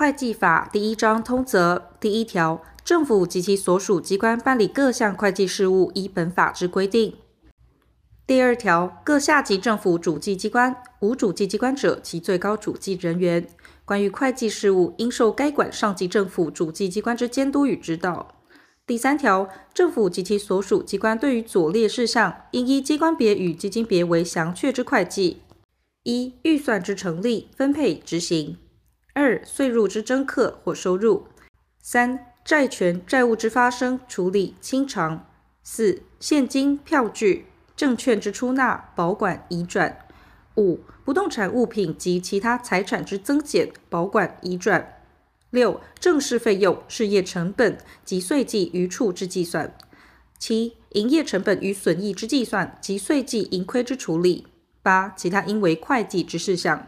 会计法第一章通则第一条，政府及其所属机关办理各项会计事务，依本法之规定。第二条，各下级政府主计机关，无主计机关者，其最高主计人员，关于会计事务，应受该管上级政府主计机关之监督与指导。第三条，政府及其所属机关对于左列事项，应依机关别与基金别为详确之会计：一、预算之成立、分配、执行；二、税入之征课或收入；三、债权债务之发生、处理、清偿；四、现金票据。证券之出纳、保管、移转；五、不动产物品及其他财产之增减、保管、移转；六、正式费用、事业成本及税计余处之计算；七、营业成本与损益之计算及税计盈亏之处理；八、其他应为会计之事项。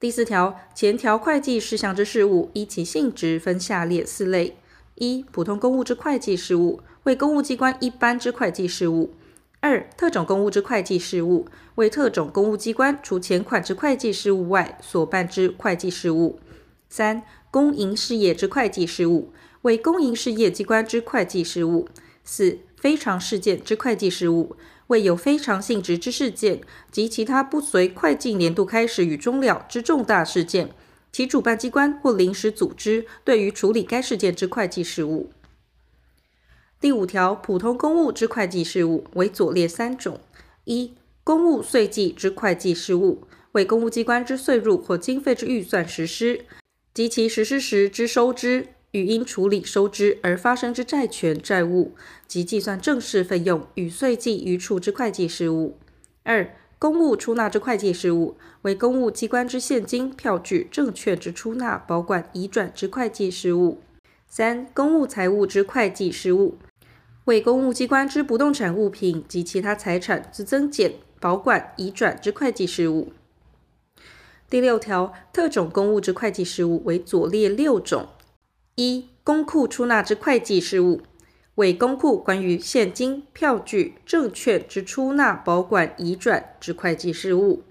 第四条，前条会计事项之事务，依其性质分下列四类：一、普通公务之会计事务，为公务机关一般之会计事务。二、特种公务之会计事务，为特种公务机关除前款之会计事务外所办之会计事务。三、公营事业之会计事务，为公营事业机关之会计事务。四、非常事件之会计事务，为有非常性质之事件及其他不随会计年度开始与终了之重大事件，其主办机关或临时组织对于处理该事件之会计事务。第五条，普通公务之会计事务为左列三种：一、公务岁计之会计事务，为公务机关之岁入或经费之预算实施及其实施时之收支与因处理收支而发生之债权债务及计算正式费用与税计余处之会计事务；二、公务出纳之会计事务，为公务机关之现金、票据、证券之出纳、保管、移转之会计事务；三、公务财务之会计事务。为公务机关之不动产物品及其他财产之增减、保管、移转之会计事务。第六条，特种公务之会计事务为左列六种：一、公库出纳之会计事务，为公库关于现金、票据、证券之出纳、保管、移转之会计事务；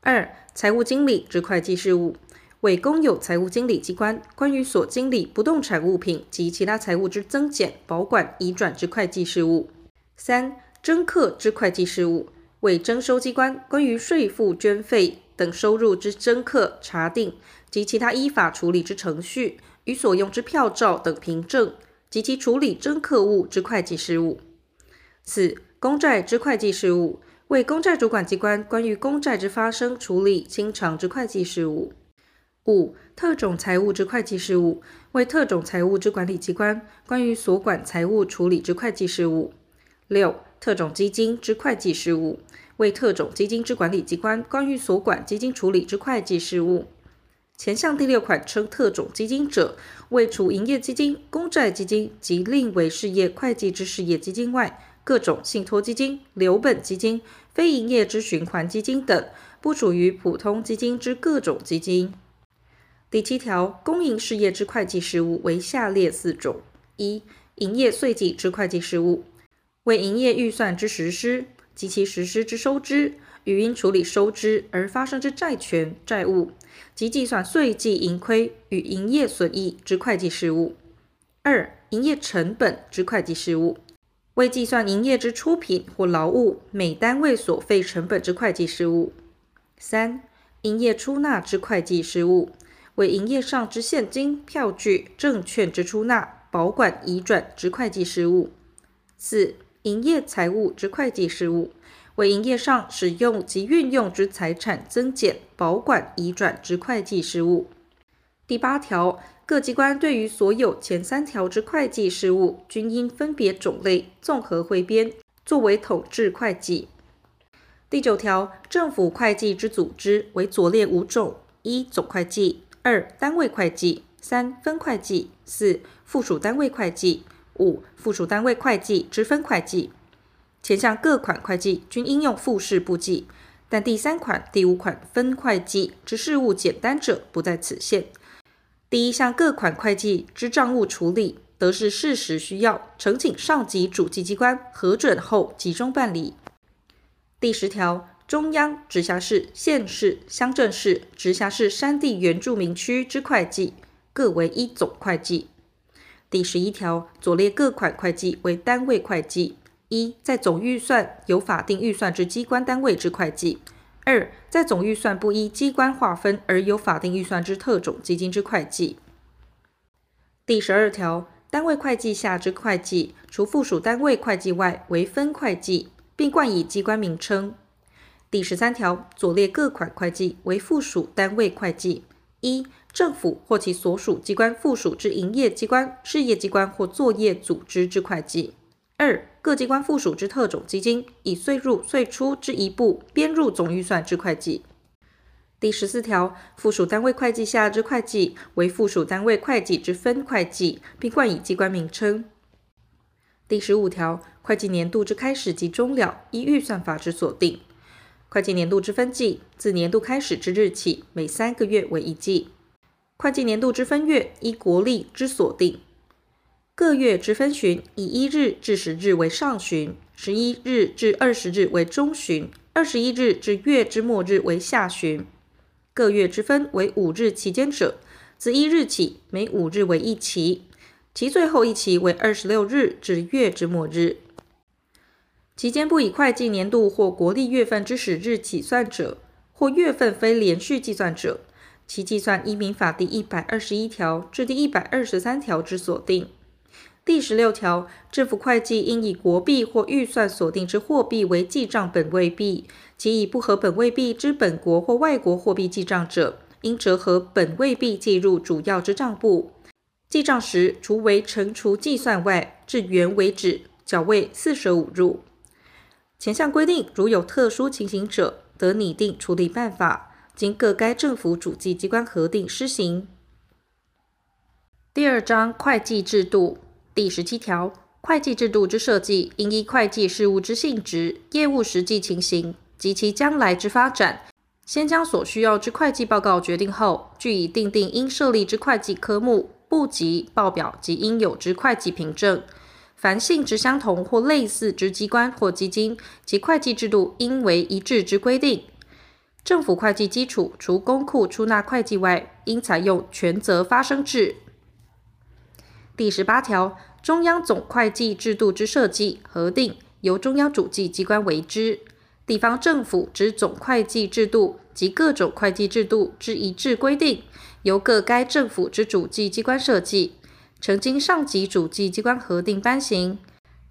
二、财务经理之会计事务。为公有财务经理机关关于所经理不动产物品及其他财物之增减、保管、移转之会计事务；三、征课之会计事务，为征收机关关于税负、捐费等收入之征课、查定及其他依法处理之程序。与所用之票照等凭证及其处理征客物之会计事务；四、公债之会计事务，为公债主管机关关于公债之发生、处理、清偿之会计事务。五、特种财务之会计事务，为特种财务之管理机关关于所管财务处理之会计事务。六、特种基金之会计事务，为特种基金之管理机关关于所管基金处理之会计事务。前项第六款称特种基金者，为除营业基金、公债基金及另为事业会计之事业基金外，各种信托基金、留本基金、非营业之循环基金等，不属于普通基金之各种基金。第七条，公营事业之会计事务为下列四种：一、营业岁计之会计事务，为营业预算之实施及其实施之收支与因处理收支而发生之债权债务及计算岁计盈亏与营业损益之会计事务；二、营业成本之会计事务，为计算营业之出品或劳务每单位所费成本之会计事务；三、营业出纳之会计事务。为营业上之现金、票据、证券之出纳、保管、移转之会计事务；四、营业财务之会计事务，为营业上使用及运用之财产增减、保管、移转之会计事务。第八条，各机关对于所有前三条之会计事务，均应分别种类综合汇编，作为统制会计。第九条，政府会计之组织为左列五种：一、总会计。二、单位会计；三、分会计；四、附属单位会计；五、附属单位会计之分会计。前项各款会计均应用复式簿记，但第三款、第五款分会计之事务简单者不在此限。第一项各款会计之账务处理，得是事实需要，呈请上级主计机关核准后集中办理。第十条。中央、直辖市、县市、乡镇市、直辖市山地原住民区之会计，各为一总会计。第十一条，左列各款会计为单位会计：一，在总预算有法定预算之机关单位之会计；二，在总预算不依机关划分而有法定预算之特种基金之会计。第十二条，单位会计下之会计，除附属单位会计外，为分会计，并冠以机关名称。第十三条，左列各款会计为附属单位会计：一、政府或其所属机关附属之营业机关、事业机关或作业组织之会计；二、各机关附属之特种基金，以岁入岁出之一部编入总预算之会计。第十四条，附属单位会计下之会计为附属单位会计之分会计，并冠以机关名称。第十五条，会计年度之开始及终了，依预算法之锁定。会计年度之分季，自年度开始之日起，每三个月为一季。会计年度之分月，依国历之锁定。各月之分旬，以一日至十日为上旬，十一日至二十日为中旬，二十一日至月之末日为下旬。各月之分为五日期间者，自一日起，每五日为一期，其最后一期为二十六日至月之末日。期间不以会计年度或国历月份之始日起算者，或月份非连续计算者，其计算依民法第一百二十一条至第一百二十三条之所定。第十六条，政府会计应以国币或预算锁定之货币为记账本位币，其以不合本位币之本国或外国货币记账者，应折合本位币计入主要之账簿。记账时，除为乘除计算外，至元为止，缴位四舍五入。前项规定，如有特殊情形者，得拟定处理办法，经各该政府主计机关核定施行。第二章会计制度第十七条，会计制度之设计，应依会计事务之性质、业务实际情形及其将来之发展，先将所需要之会计报告决定后，据以订定应设立之会计科目、簿籍、报表及应有之会计凭证。凡性质相同或类似之机关或基金，其会计制度应为一致之规定。政府会计基础除公库出纳会计外，应采用权责发生制。第十八条，中央总会计制度之设计核定，由中央主计机关为之；地方政府之总会计制度及各种会计制度之一致规定，由各该政府之主计机关设计。呈经上级主计机关核定颁行，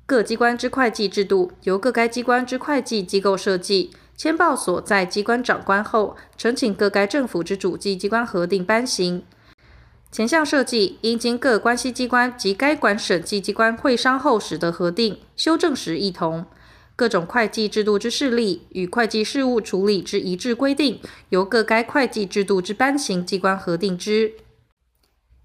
各机关之会计制度由各该机关之会计机构设计，签报所在机关长官后，呈请各该政府之主计机关核定颁行。前项设计应经各关系机关及该管审计机关会商后，使得核定、修正时一同。各种会计制度之设立与会计事务处理之一致规定，由各该会计制度之颁行机关核定之。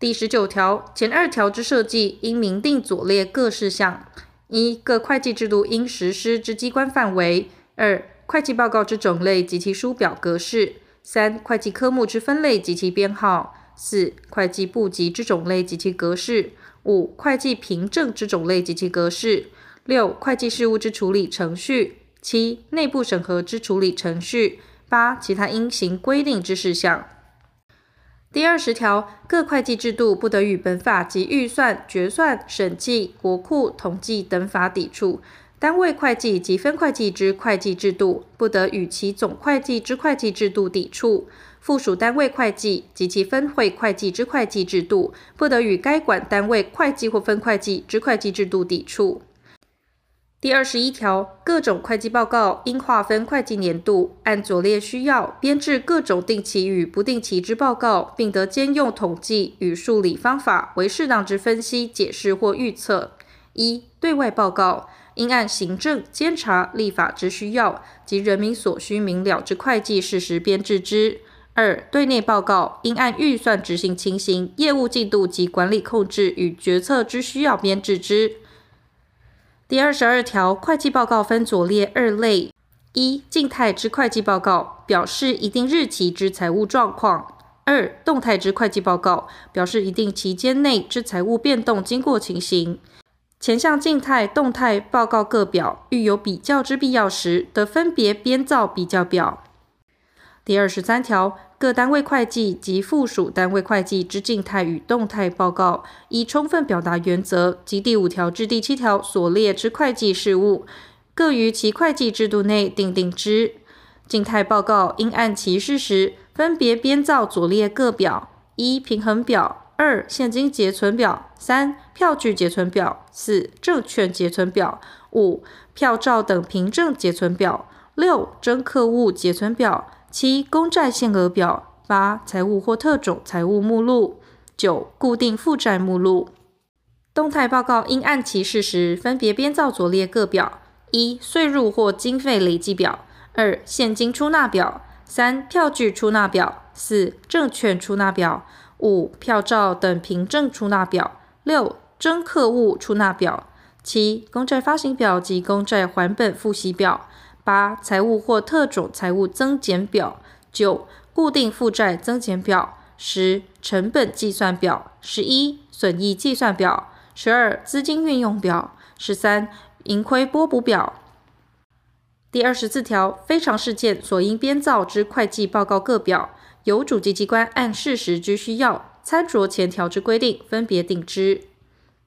第十九条前二条之设计，应明定左列各事项：一、各会计制度应实施之机关范围；二、会计报告之种类及其书表格式；三、会计科目之分类及其编号；四、会计簿籍之种类及其格式；五、会计凭证之种类及其格式；六、会计事务之处理程序；七、内部审核之处理程序；八、其他应行规定之事项。第二十条，各会计制度不得与本法及预算、决算、审计、国库、统计等法抵触；单位会计及分会计之会计制度不得与其总会计之会计制度抵触；附属单位会计及其分会会计之会计制度不得与该管单位会计或分会计之会计制度抵触。第二十一条，各种会计报告应划分会计年度，按左列需要编制各种定期与不定期之报告，并得兼用统计与数理方法为适当之分析、解释或预测。一、对外报告应按行政、监察、立法之需要及人民所需明了之会计事实编制之。二、对内报告应按预算执行情形、业务进度及管理控制与决策之需要编制之。第二十二条，会计报告分左列二类：一、静态之会计报告，表示一定日期之财务状况；二、动态之会计报告，表示一定期间内之财务变动经过情形。前项静态、动态报告各表，遇有比较之必要时，得分别编造比较表。第二十三条，各单位会计及附属单位会计之静态与动态报告，以充分表达原则及第五条至第七条所列之会计事务，各于其会计制度内订定之。静态报告应按其事实，分别编造左列各表：一、平衡表；二、现金结存表；三、票据结存表；四、证券结存表；五、票照等凭证结存表；六、征课务结存表；七、公债限额表；八、财务或特种财务目录；九、固定负债目录。动态报告应按其事实，分别编造左列各表：一、税入或经费累计表。二、现金出纳表；三、票据出纳表；四、证券出纳表；五、票照等凭证出纳表；六、征客务出纳表；七、公债发行表及公债还本付息表；八、财务或特种财务增减表；九、固定负债增减表；十、成本计算表；十一、损益计算表；十二、资金运用表；十三、盈亏拨补表。第二十四条，非常事件所应编造之会计报告各表，由主计机关按事实之需要，参酌前条之规定，分别定之。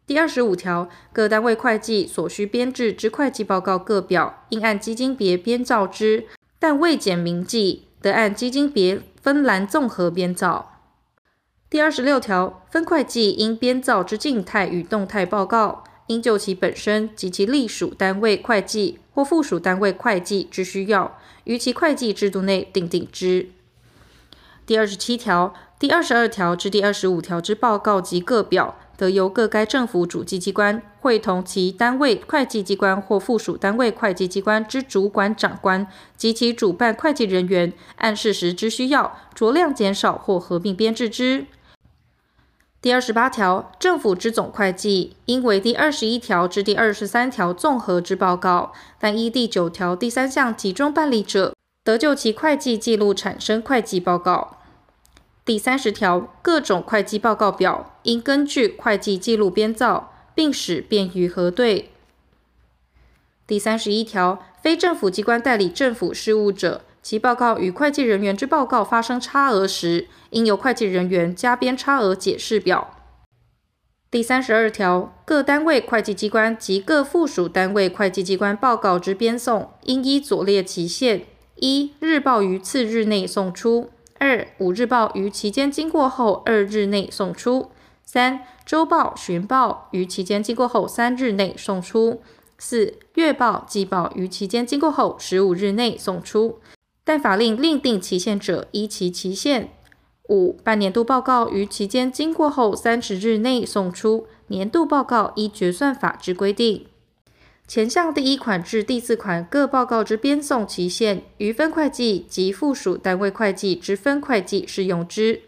第二十五条，各单位会计所需编制之会计报告各表，应按基金别编造之，但未检明记，得按基金别分栏综合编造。第二十六条，分会计应编造之静态与动态报告，应就其本身及其隶属单位会计或附属单位会计之需要，于其会计制度内订定之。第二十七条、第二十二条至第二十五条之报告及各表，得由各该政府主计机关会同其单位会计机关或附属单位会计机关之主管长官及其主办会计人员，按事实之需要，酌量减少或合并编制之。第二十八条，政府之总会计应为第二十一条至第二十三条综合之报告，但依第九条第三项集中办理者，得就其会计记录产生会计报告。第三十条，各种会计报告表应根据会计记录编造，并使便于核对。第三十一条，非政府机关代理政府事务者，其报告与会计人员之报告发生差额时，应由会计人员加编差额解释表。第三十二条，各单位会计机关及各附属单位会计机关报告之编送，应依左列期限：一、日报于次日内送出；二、五日报于期间经过后二日内送出；三、周报、旬报于期间经过后三日内送出；四、月报、季报于期间经过后十五日内送出。但法令另定期限者，依其期限。五、半年度报告于期间经过后三十日内送出，年度报告依决算法之规定。前项第一款至第四款各报告之编送期限，于分会计及附属单位会计之分会计适用之。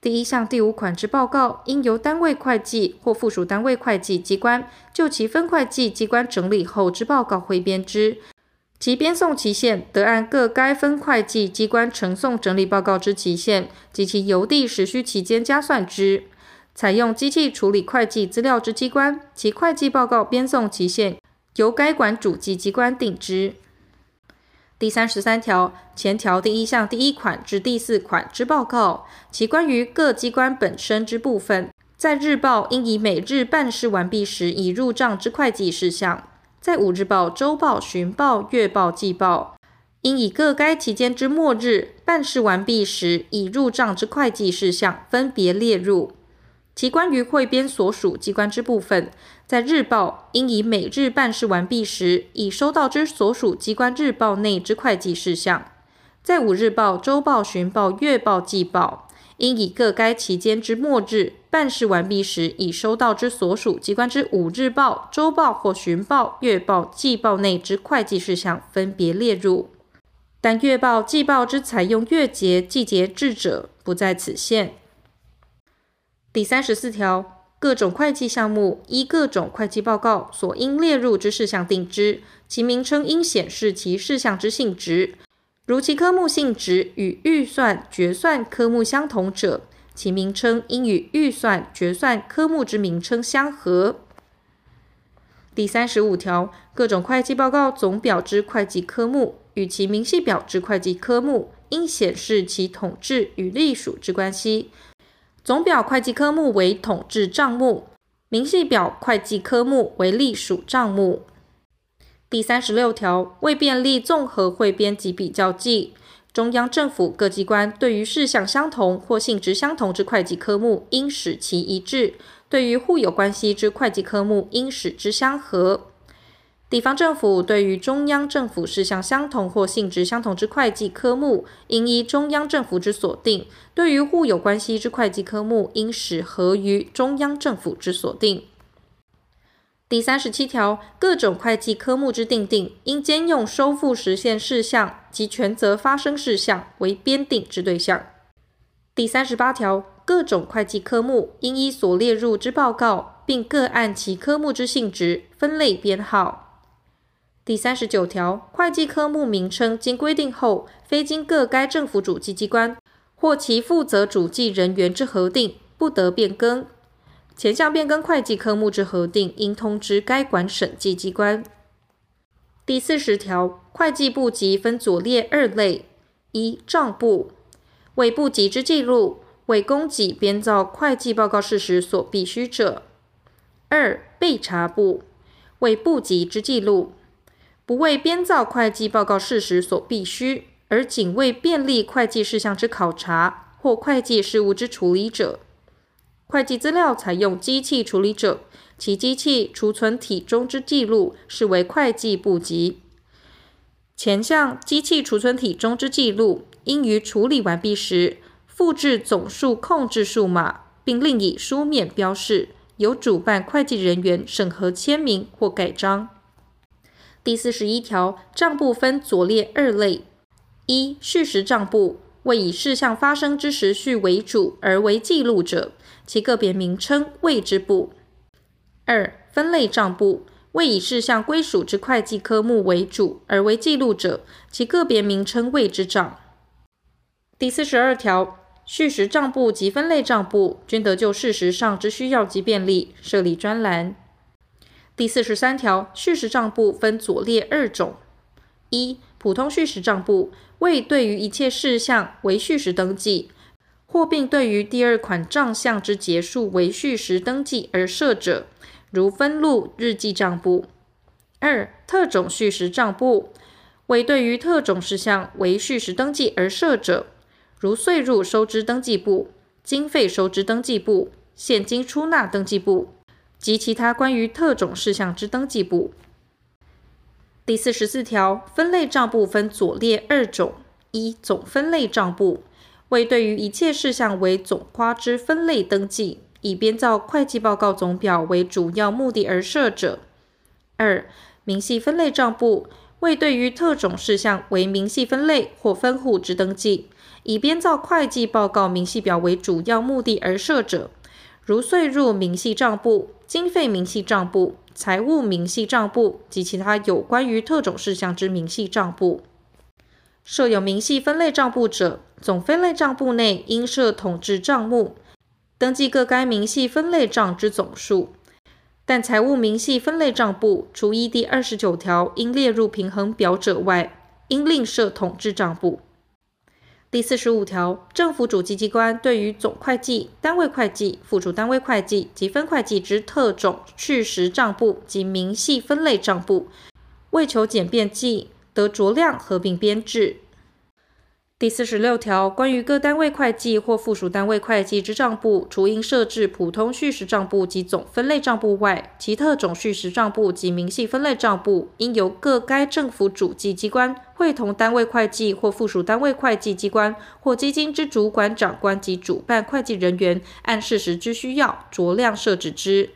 第一项第五款之报告，应由单位会计或附属单位会计机关就其分会计机关整理后之报告汇编之。其编送期限得按各该分会计机关呈送整理报告之期限及其邮递时需期间加算之。采用机器处理会计资料之机关，其会计报告编送期限由该管主计机关定之。第三十三条前条第一项第一款至第四款之报告，其关于各机关本身之部分，在日报应以每日办事完毕时已入账之会计事项。在五日报、周报、旬报、月报、季报，应以各该期间之末日办事完毕时已入账之会计事项分别列入。其关于汇编所属机关之部分，在日报应以每日办事完毕时已收到之所属机关日报内之会计事项。在五日报、周报、旬报、月报、季报，应以各该期间之末日办事完毕时已收到之所属机关之五日报、周报或旬报、月报、季报内之会计事项分别列入，但月报、季报之采用月结、季结制者不在此限。第三十四条，各种会计项目依各种会计报告所应列入之事项定之，其名称应显示其事项之性质。如其科目性质与预算决算科目相同者，其名称应与预算决算科目之名称相合。第三十五条，各种会计报告总表之会计科目与其明细表之会计科目，应显示其统治与隶属之关系。总表会计科目为统计账目，明细表会计科目为隶属账目。第三十六条，为便利综合汇编及比较计，中央政府各机关对于事项相同或性质相同之会计科目，应使其一致。对于互有关系之会计科目，应使之相合。地方政府对于中央政府事项相同或性质相同之会计科目，应依中央政府之所定；对于互有关系之会计科目，应使合于中央政府之所定。第三十七条，各种会计科目之订定，应兼用收付实现事项及权责发生事项为编定之对象。第三十八条。各种会计科目应依所列入之报告，并各按其科目之性质分类编号。第三十九条，会计科目名称经规定后，非经各该政府主计机关或其负责主计人员之核定，不得变更。前项变更会计科目之核定，应通知该管审计机关。第四十条，会计部级分左列二类：一、账簿，为簿籍之记录。为供给编造会计报告事实所必须者；二、备查簿，为簿籍之记录，不为编造会计报告事实所必须，而仅为便利会计事项之考察或会计事务之处理者。会计资料采用机器处理者，其机器储存体中之记录，视为会计簿籍。前项机器储存体中之记录，应于处理完毕时，复制总数控制数码，并另以书面标示，由主办会计人员审核签名或盖章。第四十一条，账簿分左列二类：一、序实账簿，为以事项发生之时序为主而为记录者，其个别名称谓之簿；二、分类账簿，为以事项归属之会计科目为主而为记录者，其个别名称谓之账。第四十二条。序实账簿及分类账簿均得就事实上之需要及便利设立专栏。第四十三条，序实账簿分左列二种：一、普通序实账簿，为对于一切事项为序实登记，或并对于第二款账项之结束为序实登记而设者，如分录日记账簿；二、特种序实账簿，为对于特种事项为序实登记而设者。如税入收支登记簿、经费收支登记簿、现金出纳登记簿及其他关于特种事项之登记簿。第四十四条，分类账簿分左列二种：一、总分类账簿，为对于一切事项为总括之分类登记，以编造会计报告总表为主要目的而设者；二、明细分类账簿，为对于特种事项为明细分类或分户之登记。以编造会计报告明细表为主要目的而设者，如岁入明细账簿、经费明细账簿、财务明细账簿及其他有关于特种事项之明细账簿。设有明细分类账簿者，总分类账簿内应设统计账目，登记各该明细分类账之总数。但财务明细分类账簿除依第二十九条应列入平衡表者外，应另设统计账簿。第四十五条，政府主计机关对于总会计、单位会计、附属单位会计及分会计之特种去实账簿及明细分类账簿，为求简便记，得酌量合并编制。第四十六条，关于各单位会计或附属单位会计之账簿，除应设置普通序时账簿及总分类账簿外，其特种序时账簿及明细分类账簿，应由各该政府主计机关会同单位会计或附属单位会计机关或基金之主管长官及主办会计人员，按事实之需要酌量设置之。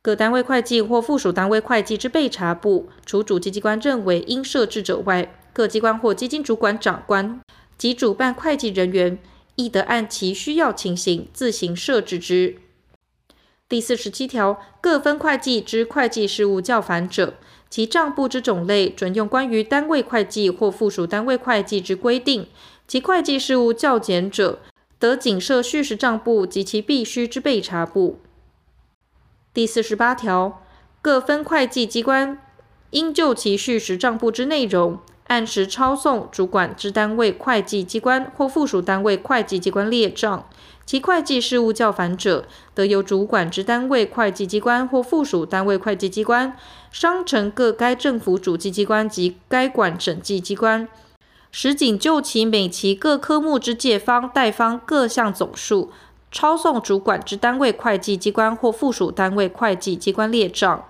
各单位会计或附属单位会计之备查簿，除主计机关认为应设置者外，各机关或基金主管长官及主办会计人员，亦得按其需要情形自行设置之。第四十七条，各分会计之会计事务较繁者，其账簿之种类准用关于单位会计或附属单位会计之规定；其会计事务较简者，得仅设序实账簿及其必须之备查簿。第四十八条。各分会计机关应就其续实账簿之内容，按时抄送主管之单位会计机关或附属单位会计机关列账。其会计事务较繁者，得由主管之单位会计机关或附属单位会计机关商城各该政府主计机关及该管审计机关，实仅就其每期各科目之借方贷方各项总数，抄送主管之单位会计机关或附属单位会计机关列账。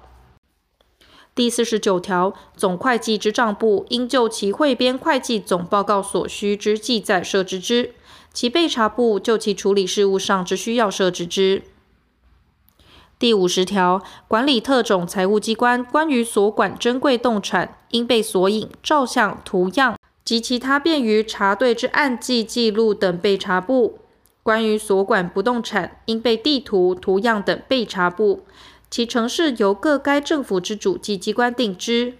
第四十九条，总会计之账簿应就其汇编会计总报告所需之记载设置之。其备查簿就其处理事务上之需要设置之。第五十条，管理特种财务机关关于所管珍贵动产，应被索引、照相、图样及其他便于查对之案记记录等备查簿；关于所管不动产，应被地图、图样等备查簿。其程式由各该政府之主计机关定之。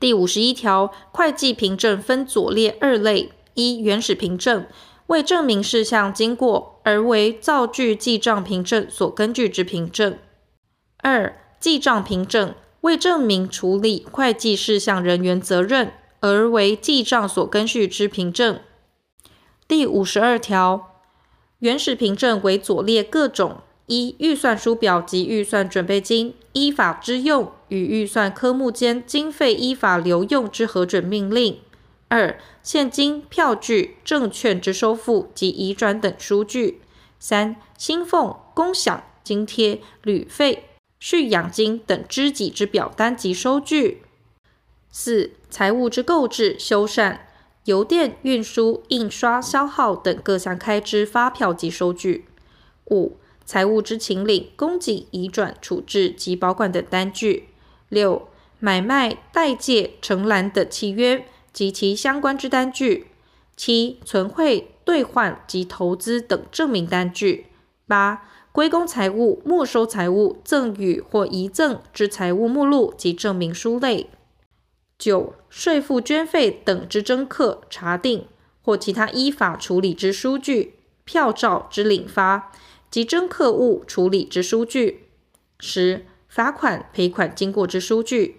第五十一条，会计凭证分左列二类：一、原始凭证。为证明事项经过而为造具记账凭证所根据之凭证；二、记账凭证为证明处理会计事项人员责任而为记账所根据之凭证。第五十二条，原始凭证为左列各种：一、预算书表及预算准备金依法支用与预算科目间经费依法留用之核准命令。二、现金、票据、证券之收付及移转等书据；三、薪俸、工饷、津贴、旅费、蓄养金等支给之表单及收据；四、财务之购置、修缮、邮电运输、印刷、消耗等各项开支发票及收据；五、财务之请领、供给、移转、处置及保管等单据；六、买卖、代借、承揽等契约。及其相关之单据，七、存汇、兑换及投资等证明单据；八、归公财物、没收财物、赠与或遗赠之财物目录及证明书类；九、税负捐费等之征课、查定或其他依法处理之书据、票照之领发及征客物处理之书据；十、罚款、赔款经过之书据；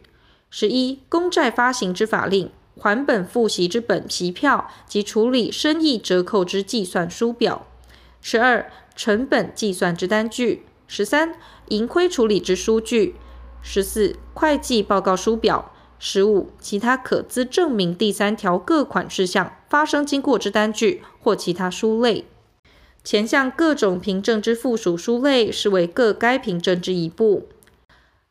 十一、公债发行之法令。还本付息之本息票及处理生意折扣之计算书表；十二、成本计算之单据；十三、盈亏处理之书据；十四、会计报告书表；十五、其他可资证明第三条各款事项发生经过之单据或其他书类。前项各种凭证之附属书类，视为各该凭证之一部。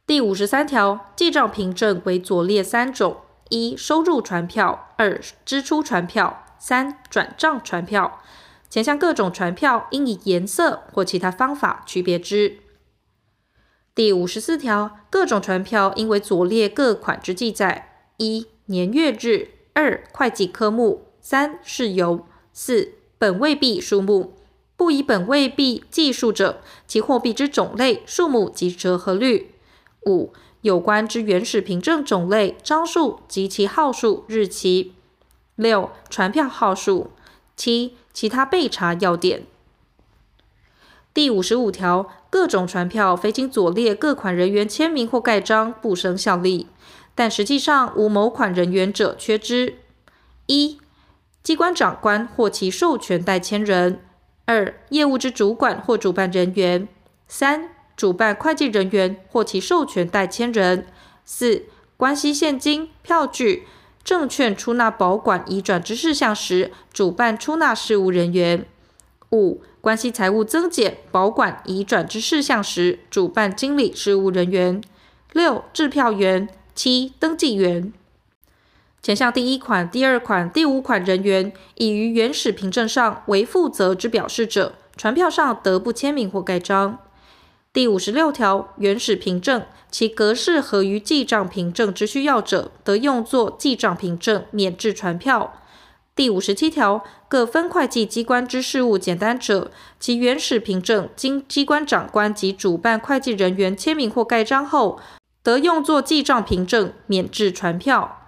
第五十三条，记账凭证为左列三种。一、收入传票；二、支出传票；三、转账传票。前项各种传票应以颜色或其他方法区别之。第五十四条，各种传票应为左列各款之记载：一、年月日；二、会计科目；三、事由；四、本位币数目。不以本位币计数者，其货币之种类、数目及折合率。五、有关之原始凭证种类、张数及其号数、日期；六、传票号数；七、其他备查要点。第五十五条，各种传票非经左列各款人员签名或盖章，不生效力；但实际上无某款人员者，缺之。一、机关长官或其授权代签人；二、业务之主管或主办人员；三、主办会计人员或其授权代签人；四、关系现金、票据、证券出纳保管移转之事项时，主办出纳事务人员；五、关系财务增减、保管移转之事项时，主办经理事务人员；六、制票员；七、登记员。前项第一款、第二款、第五款人员，已于原始凭证上为负责之表示者，传票上得不签名或盖章。第五十六条，原始凭证其格式合于记账凭证之需要者，得用作记账凭证，免制传票。第五十七条，各分会计机关之事务简单者，其原始凭证经机关长官及主办会计人员签名或盖章后，得用作记账凭证，免制传票。